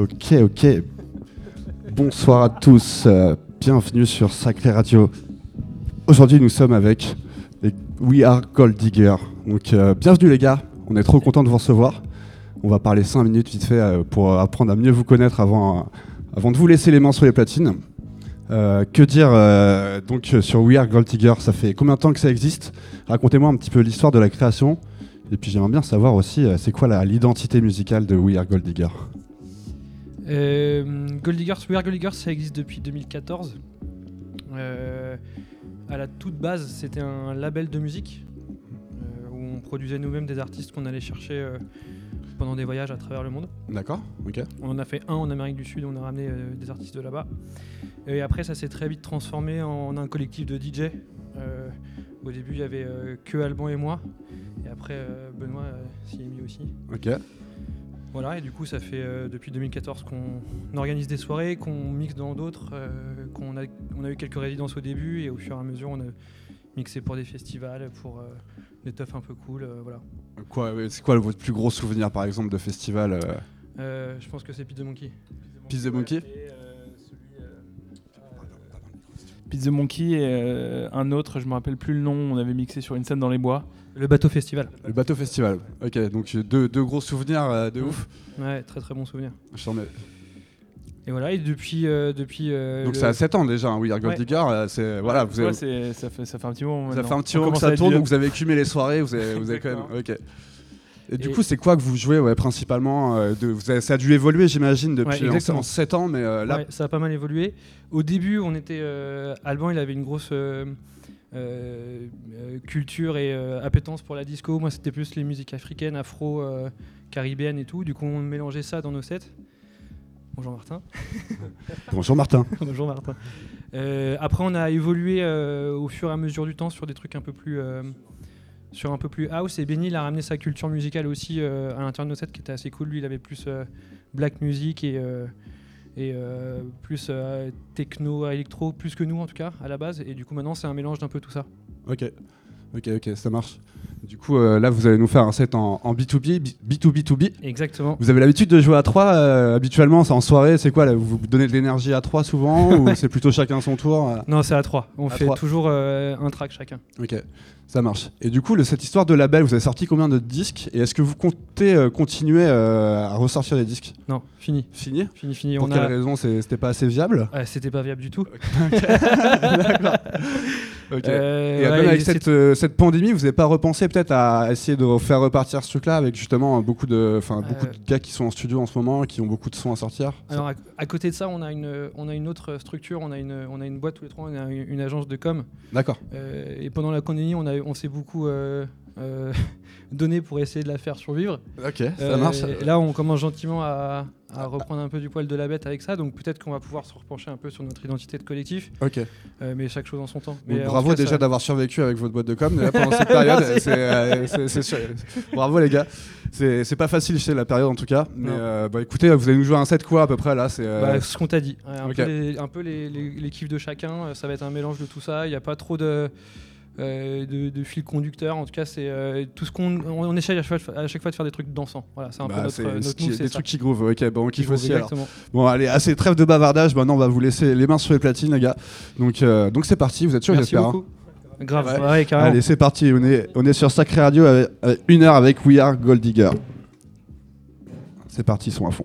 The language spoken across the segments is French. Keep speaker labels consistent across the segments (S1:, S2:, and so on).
S1: Ok, ok. Bonsoir à tous. euh, bienvenue sur Sacré Radio. Aujourd'hui, nous sommes avec We Are Gold Digger. Donc, euh, bienvenue les gars. On est trop content de vous recevoir. On va parler 5 minutes vite fait euh, pour apprendre à mieux vous connaître avant, de vous laisser les mains sur les platines. Que dire donc sur We Are Gold Digger Ça fait combien de temps que ça existe? Racontez-moi un petit peu l'histoire de la création. Et puis j'aimerais bien savoir aussi, c'est quoi l'identité musicale de We Are Gold Digger
S2: Euh, Gold Diggers, We Are Gold Diggers, ça existe depuis 2014. Euh, à la toute base, c'était un label de musique euh, où on produisait nous-mêmes des artistes qu'on allait chercher euh, pendant des voyages à travers le monde.
S1: D'accord Ok.
S2: On en a fait un en Amérique du Sud, on a ramené des artistes de là-bas. Et après, ça s'est très vite transformé en un collectif de DJ. Au début, il y avait que Alban et moi. Et après, Benoît s'y est mis aussi.
S1: Ok.
S2: Voilà, et du coup, ça fait euh, depuis 2014 qu'on organise des soirées, qu'on mixe dans d'autres, euh, qu'on a, on a eu quelques résidences au début, et au fur et à mesure, on a mixé pour des festivals, pour euh, des teufs un peu cool, euh, voilà.
S1: Quoi, c'est quoi votre plus gros souvenir par exemple de festival euh,
S2: Euh, je pense que c'est the Monkey.
S1: The Monkey?
S3: Pizza Monkey et euh, un autre, je me rappelle plus le nom, on avait mixé sur une scène dans les bois.
S2: Le bateau festival.
S1: Le bateau festival. Ok, donc deux, deux gros souvenirs euh, de ouf.
S2: Ouais, très très bon souvenir.
S1: Je t'en mets-
S2: Et voilà, et depuis. euh, depuis euh,
S1: Donc
S2: le-
S1: ça a 7 ans déjà, hein, We Are Gold
S2: Ouais.
S1: Digger. c'est, voilà, vous,
S3: Ouais,
S1: avez,
S3: ça, fait, ça fait un petit moment. maintenant.
S1: fait un petit moment que ça tourne, donc vous avez écumé les soirées, vous avez, vous avez quand même. Ok. Et du
S2: Et-
S1: coup, c'est quoi que vous jouez ouais, principalement euh, de, vous avez- Ça a dû évoluer, j'imagine, depuis
S2: Ouais,
S1: en- en 7 ans, mais euh, là,
S2: Ouais, ça a pas mal évolué. Au début, on était. euh, Alban, il avait une grosse culture et euh, appétence pour la disco. Moi, c'était plus les musiques africaines, afro, euh, caribéennes et tout. Du coup, on mélangeait ça dans nos sets. Bonjour Martin.
S1: bonjour Martin.
S2: Bonjour Martin. Euh, après, on a évolué euh, au fur et à mesure du temps sur des trucs un peu plus. euh, sur un peu plus house et Benny il a ramené sa culture musicale aussi euh, à l'intérieur de nos sets qui était assez cool lui il avait plus euh, black music et, euh, et euh, plus euh, techno électro plus que nous en tout cas à la base. Et du coup maintenant c'est un mélange d'un peu tout ça.
S1: Ok, ok, ok, ça marche. Du coup, euh, là, vous allez nous faire un set en, en B2B, B2B2B.
S2: exactement.
S1: Vous avez l'habitude de jouer à 3 habituellement, c'est en soirée, c'est quoi là, Vous vous donnez de l'énergie à 3 souvent ou c'est plutôt chacun son tour euh
S2: non c'est à 3 on
S1: À
S2: fait toujours euh, un track chacun.
S1: Ok, ça marche. Et du coup, le- cette histoire de label, vous avez sorti combien de disques Et est-ce que vous comptez euh, continuer euh, à ressortir des disques?
S2: Non fini.
S1: Fini?
S2: Fini fini.
S1: Pour
S2: on
S1: quelle
S2: a
S1: raison C'était pas assez viable?
S2: Ouais, c'était pas viable du tout Euh,
S1: Et
S2: ouais,
S1: même avec cette, euh, cette pandémie, vous n'avez pas repensé peut-être à essayer de faire repartir ce truc-là avec justement beaucoup de, enfin beaucoup
S2: Euh.
S1: de gars qui sont en studio en ce moment, qui ont beaucoup de sons à sortir?
S2: Alors à, à côté de ça, on a une, on a une autre structure, on a une, on a une boîte tous les trois, on a une, une agence de com.
S1: D'accord.
S2: Euh, et pendant la pandémie, on, a, on s'est beaucoup euh, euh, donné pour essayer de la faire survivre.
S1: Ok, ça
S2: Euh,
S1: marche.
S2: et là, on commence gentiment à, à reprendre un peu du poil de la bête avec ça. Donc peut-être qu'on va pouvoir se repencher un peu sur notre identité de collectif,
S1: Ok.
S2: euh, mais chaque chose en son temps. Mais,
S1: bravo
S2: cas,
S1: déjà
S2: ça-
S1: d'avoir survécu avec votre boîte de com pendant cette période. C'est, euh, c'est- c'est sûr. bravo les gars. C'est, pas facile chez la période en tout cas. Mais euh, bah, écoutez, vous allez nous jouer un set quoi à peu près là C'est
S2: Bah, ce qu'on t'a dit. Un peu, les, un peu les, les- les kiffs de chacun. Ça va être un mélange de tout ça. Il n'y a pas trop de, de, de fil conducteur. En tout cas, c'est euh, tout ce qu'on on, on essaye à chaque, fois, à chaque fois de faire des trucs dansants. Voilà, c'est un
S1: bah,
S2: peu notre,
S1: c'est
S2: notre
S1: qui-
S2: move, c'est
S1: des
S2: ça.
S1: trucs qui groove. Ok, bon, on kiffe aussi alors. Bon, allez, assez trêve de bavardage. Maintenant, on va vous laisser les mains sur les platines, les gars. Donc, euh, donc c'est parti. Vous êtes sûr, j'espère. hein.
S2: Grave,
S1: Ouais.
S2: ouais, carrément.
S1: Allez, c'est parti. On est, on est sur Sacré Radio avec, avec une heure avec We Are Gold Digger. C'est parti, ils sont à fond.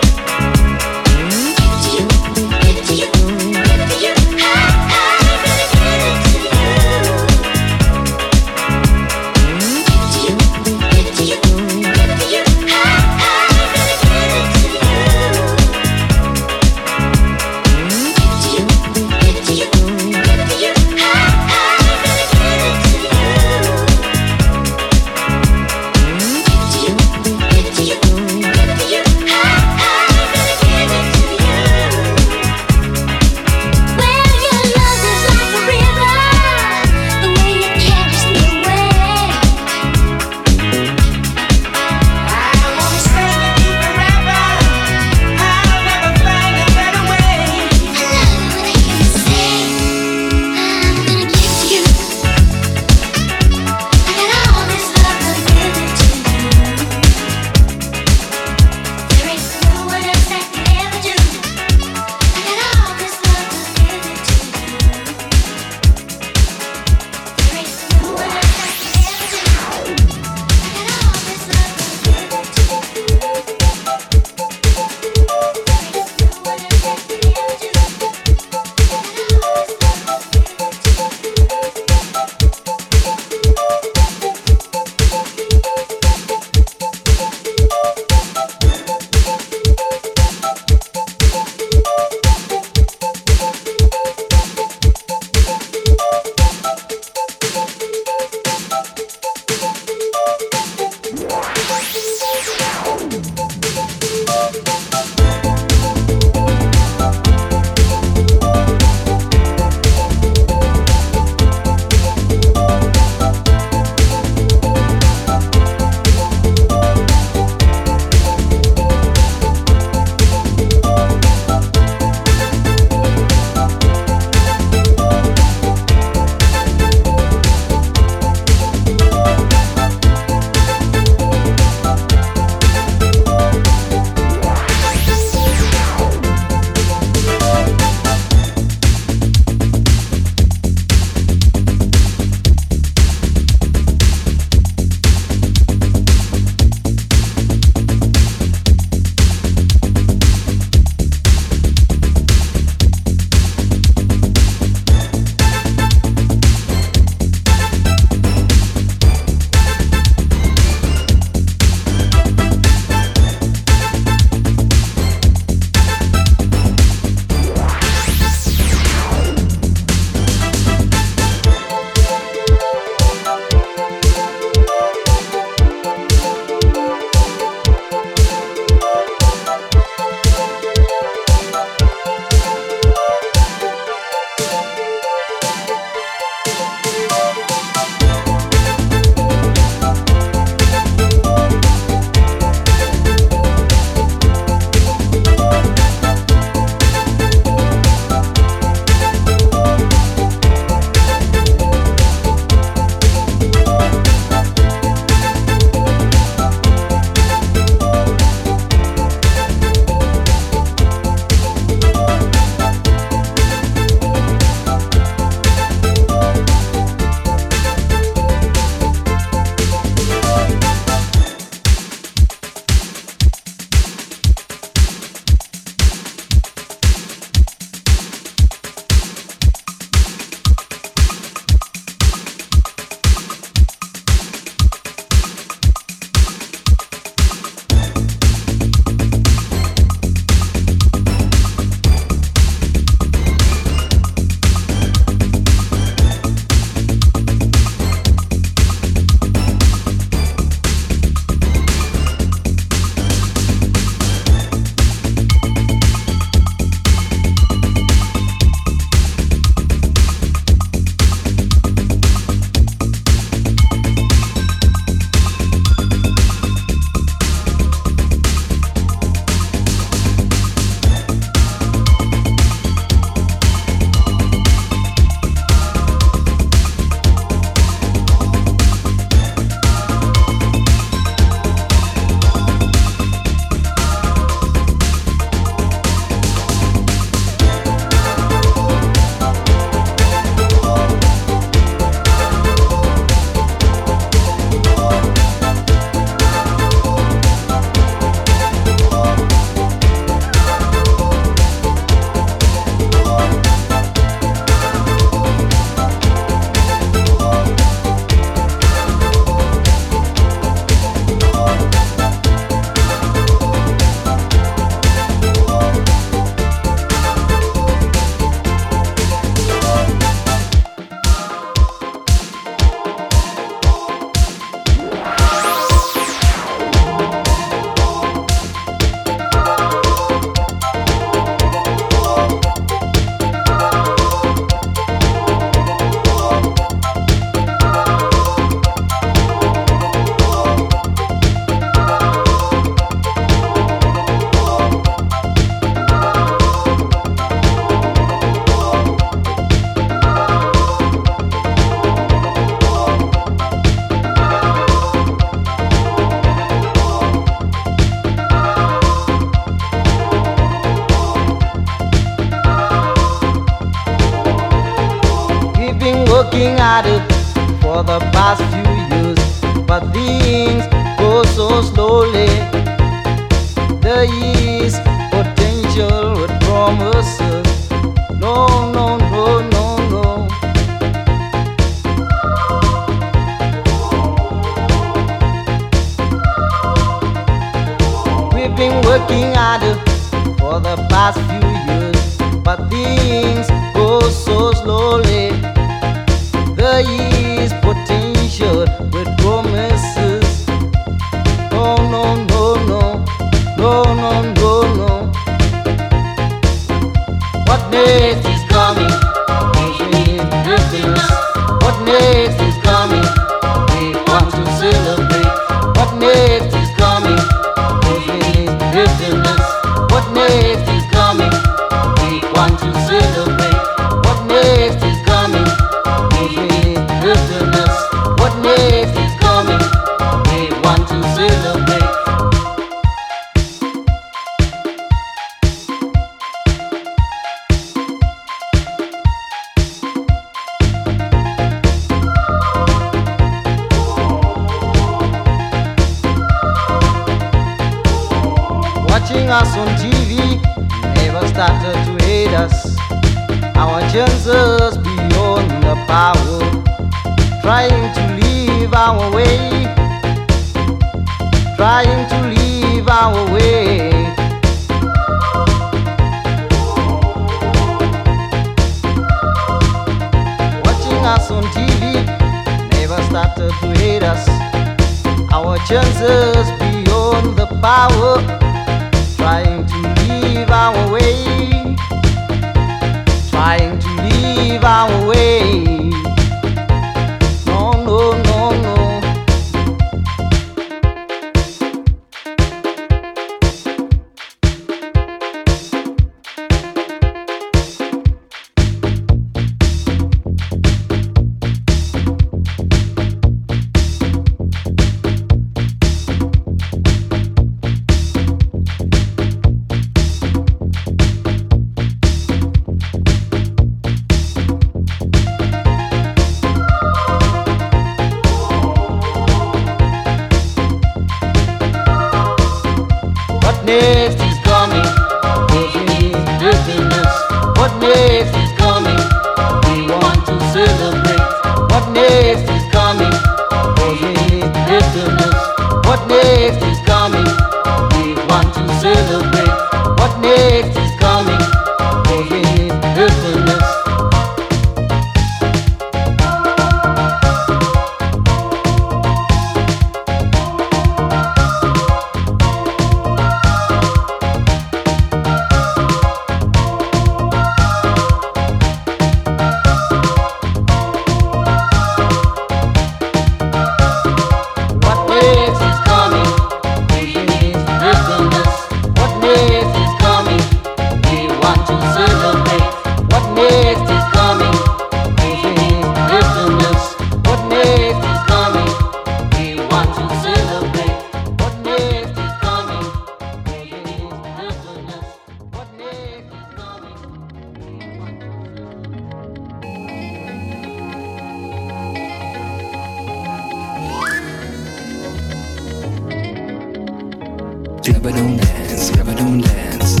S4: Dance, dance.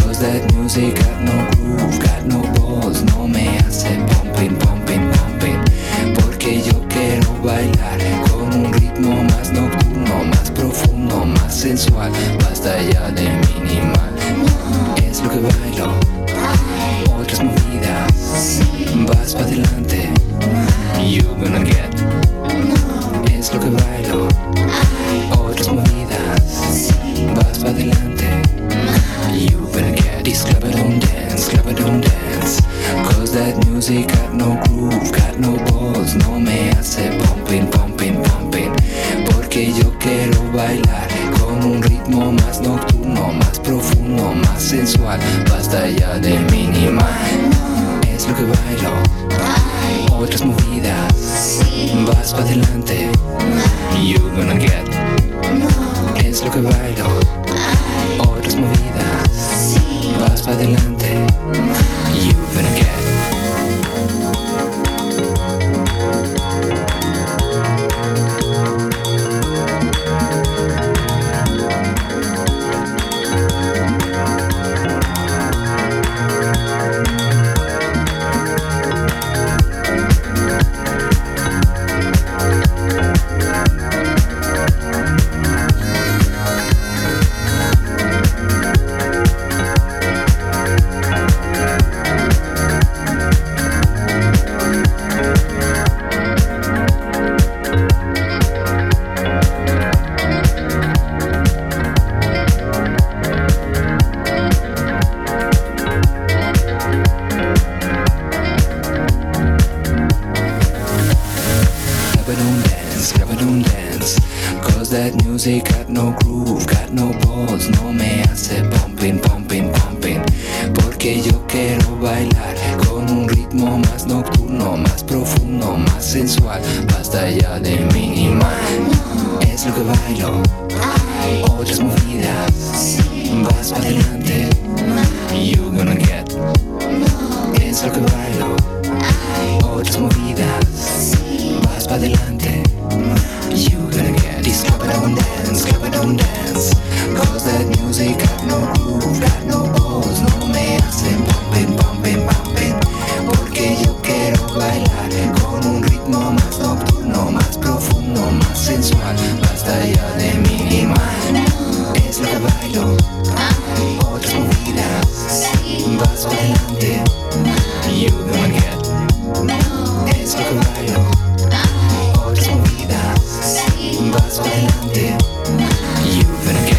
S4: Cause that music got no groove, got no balls, no me hace pumping, pumping, pumping. Porque yo quiero bailar con un ritmo más nocturno, más profundo, más sensual. Basta ya de minimal. Es lo que bailo, otras movidas. Vas para adelante, you gonna get.
S5: You've been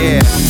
S5: yeah.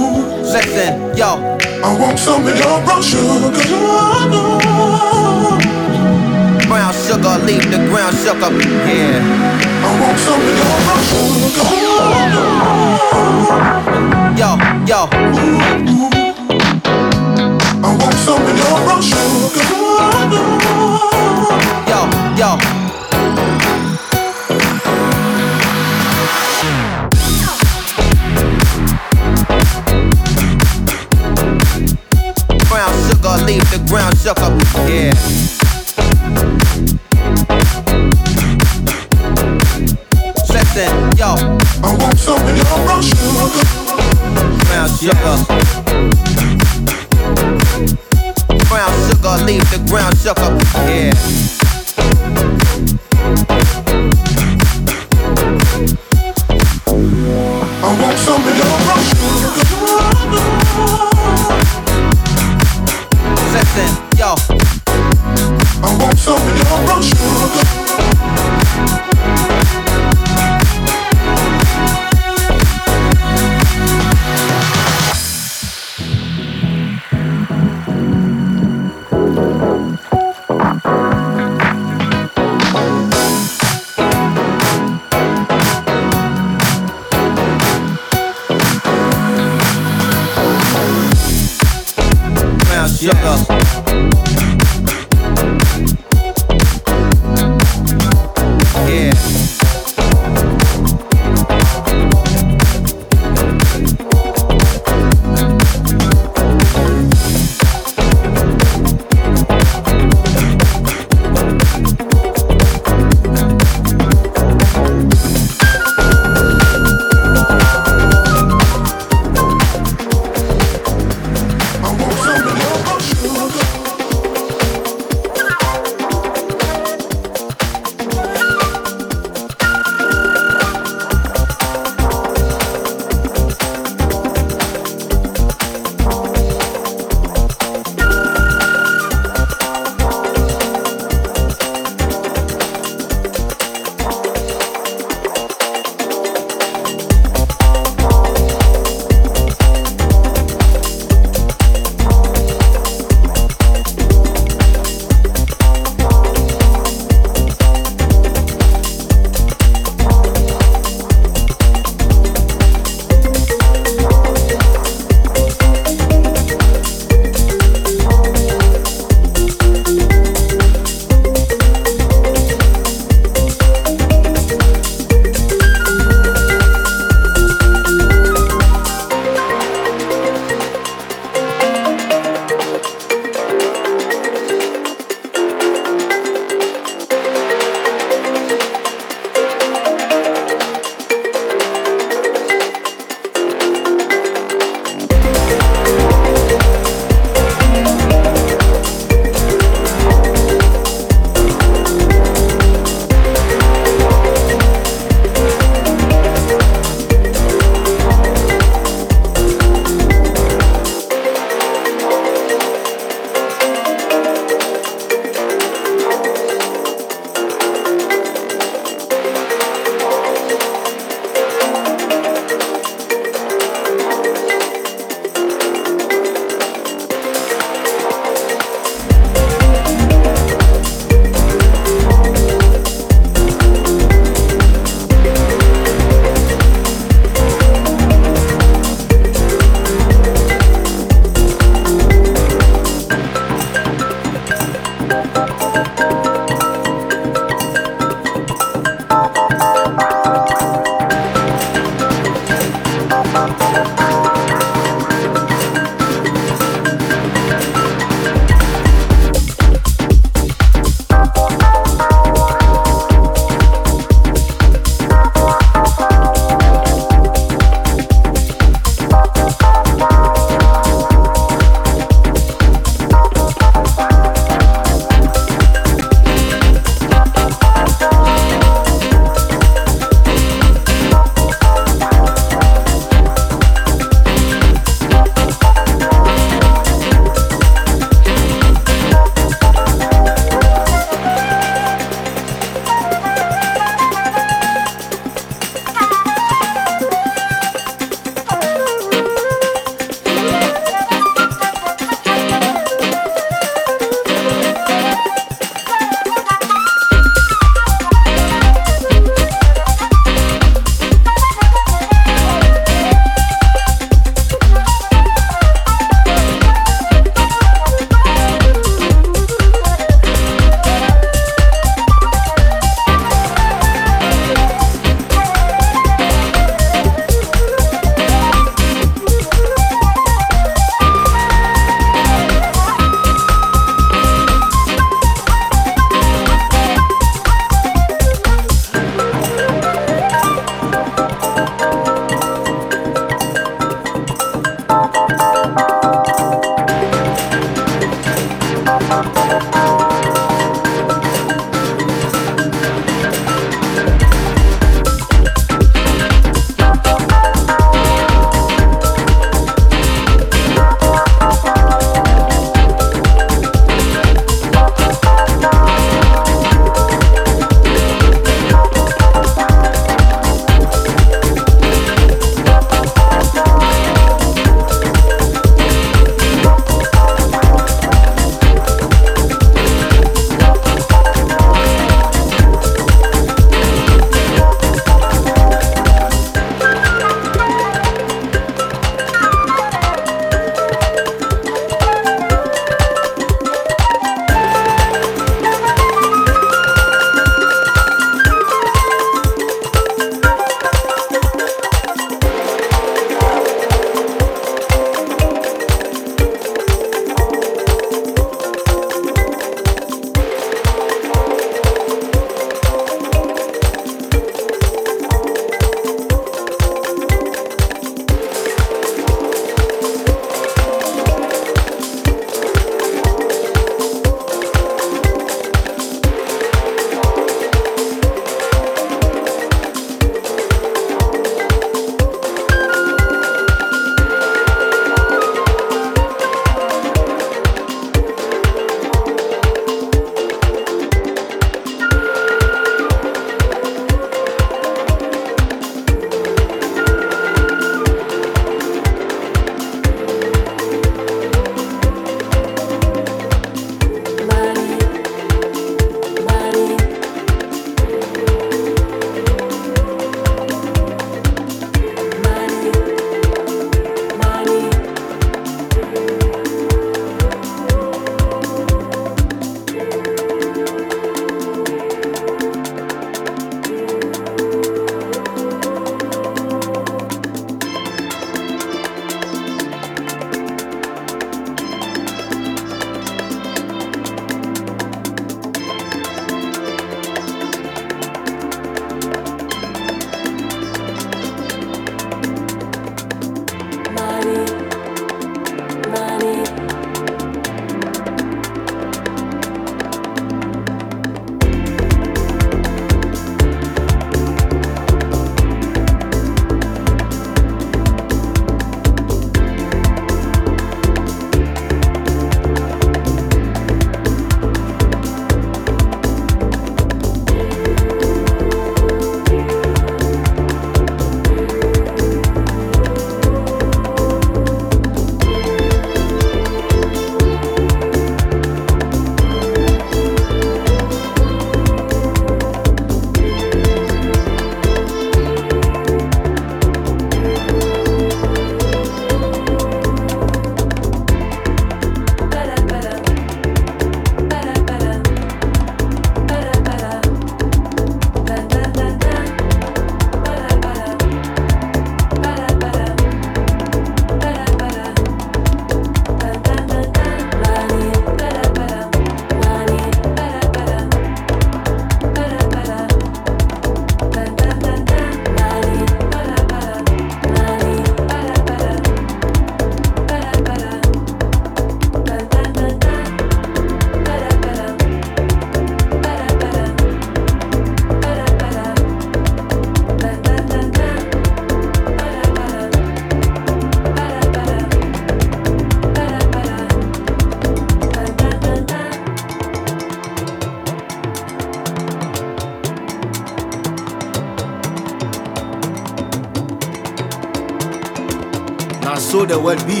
S6: So the world be.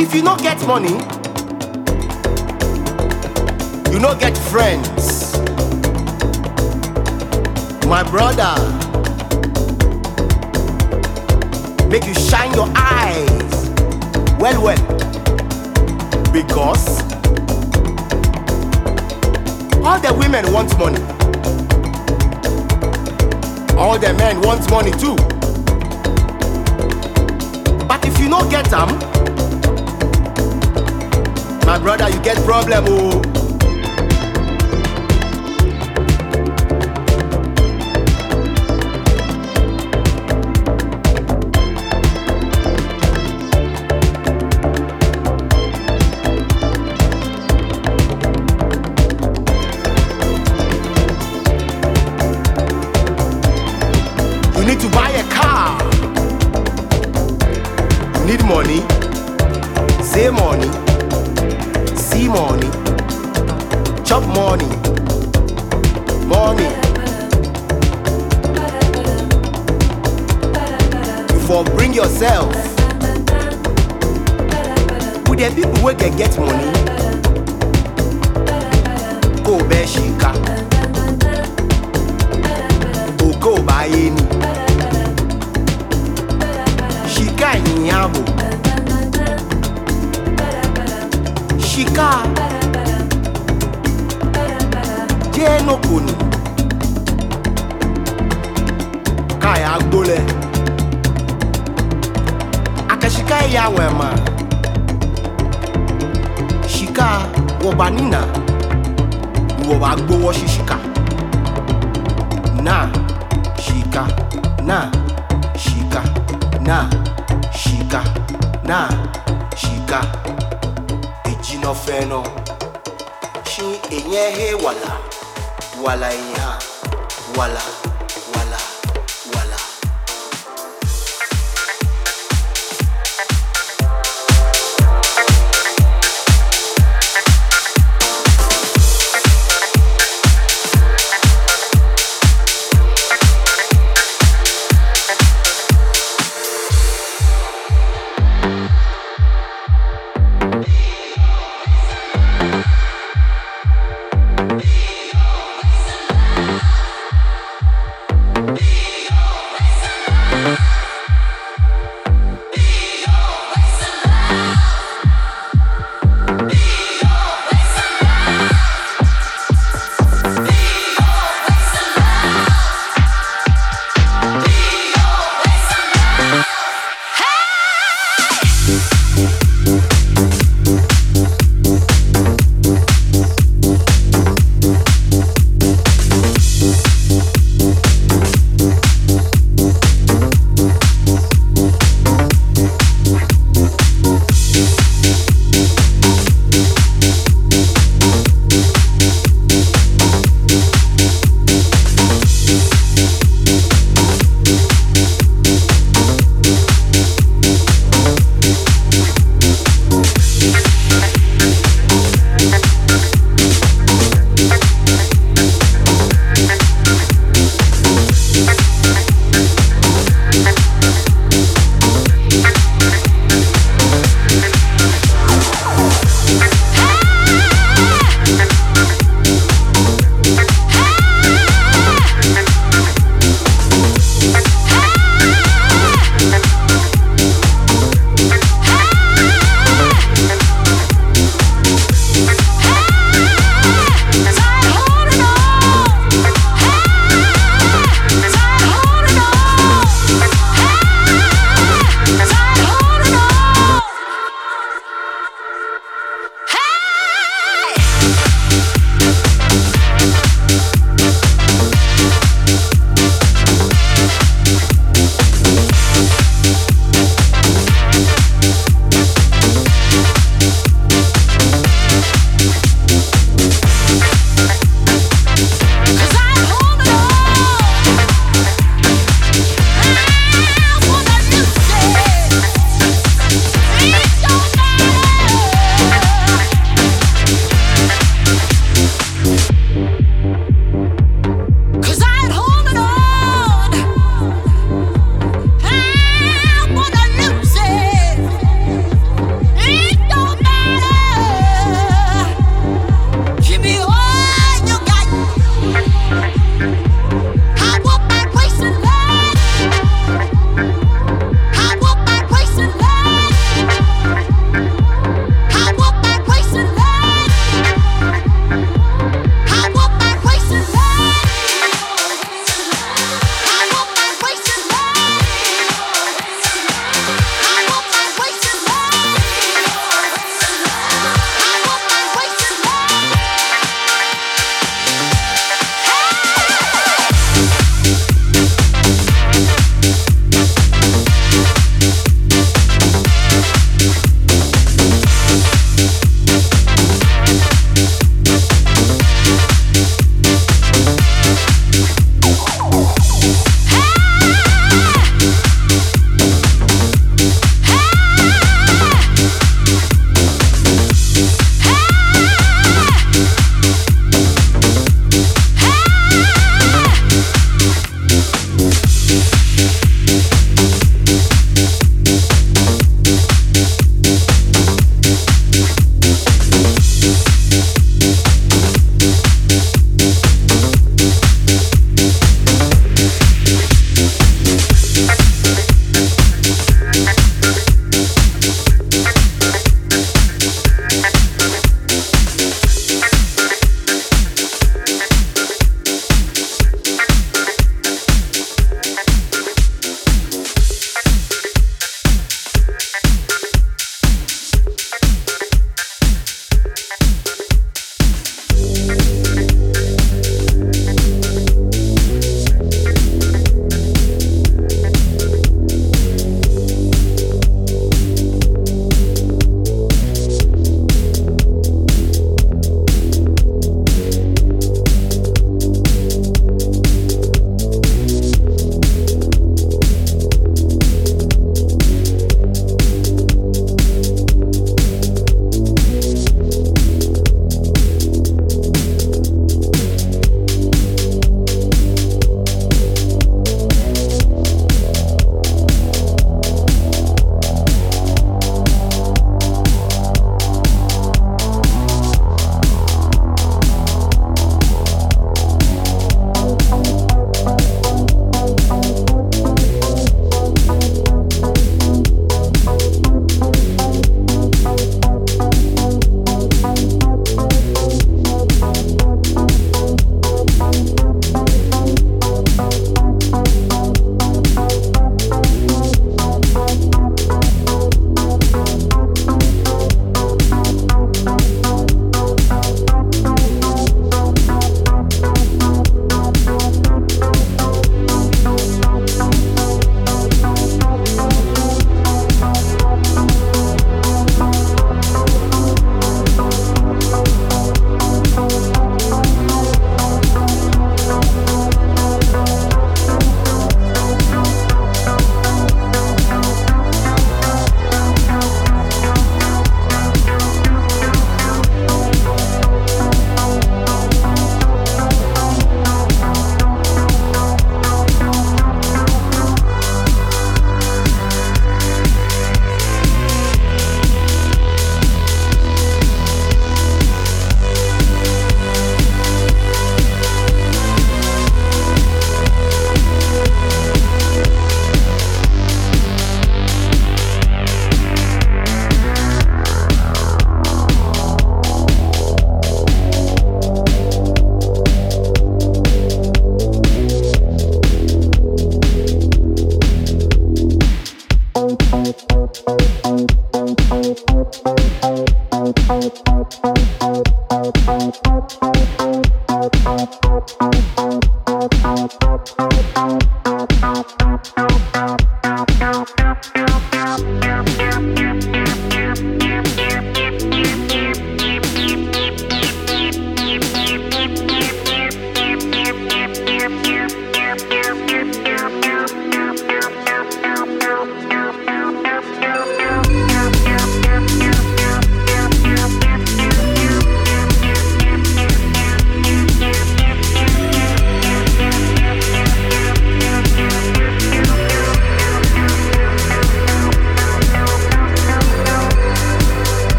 S6: If you not get money, you not get friends. My brother, make you shine your eyes well, well, because all the women want money, all the men want money too. No get them, my brother, you get problem, oh.
S7: It
S1: gets more.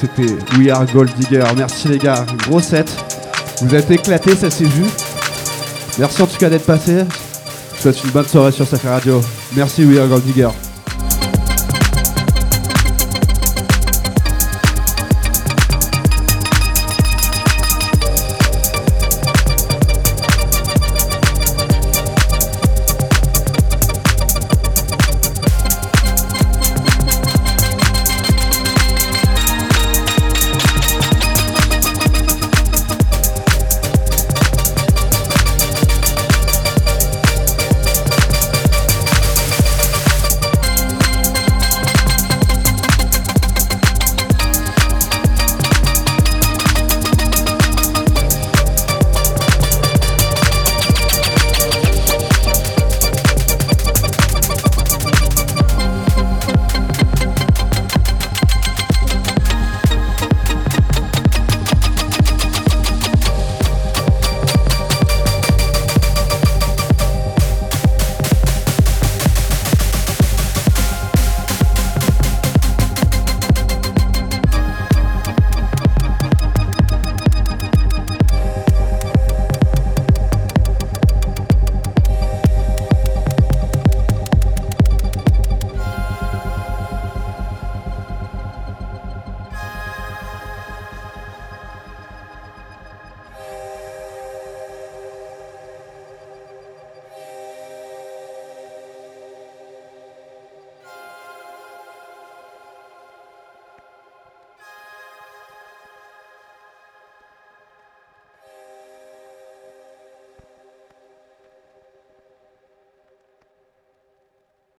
S1: C'était We Are Gold Digger. Merci les gars, gros set. Vous êtes éclatés, ça s'est vu. Merci en tout cas d'être passé. Je vous souhaite une bonne soirée sur Sacré Radio. Merci We Are Gold Digger.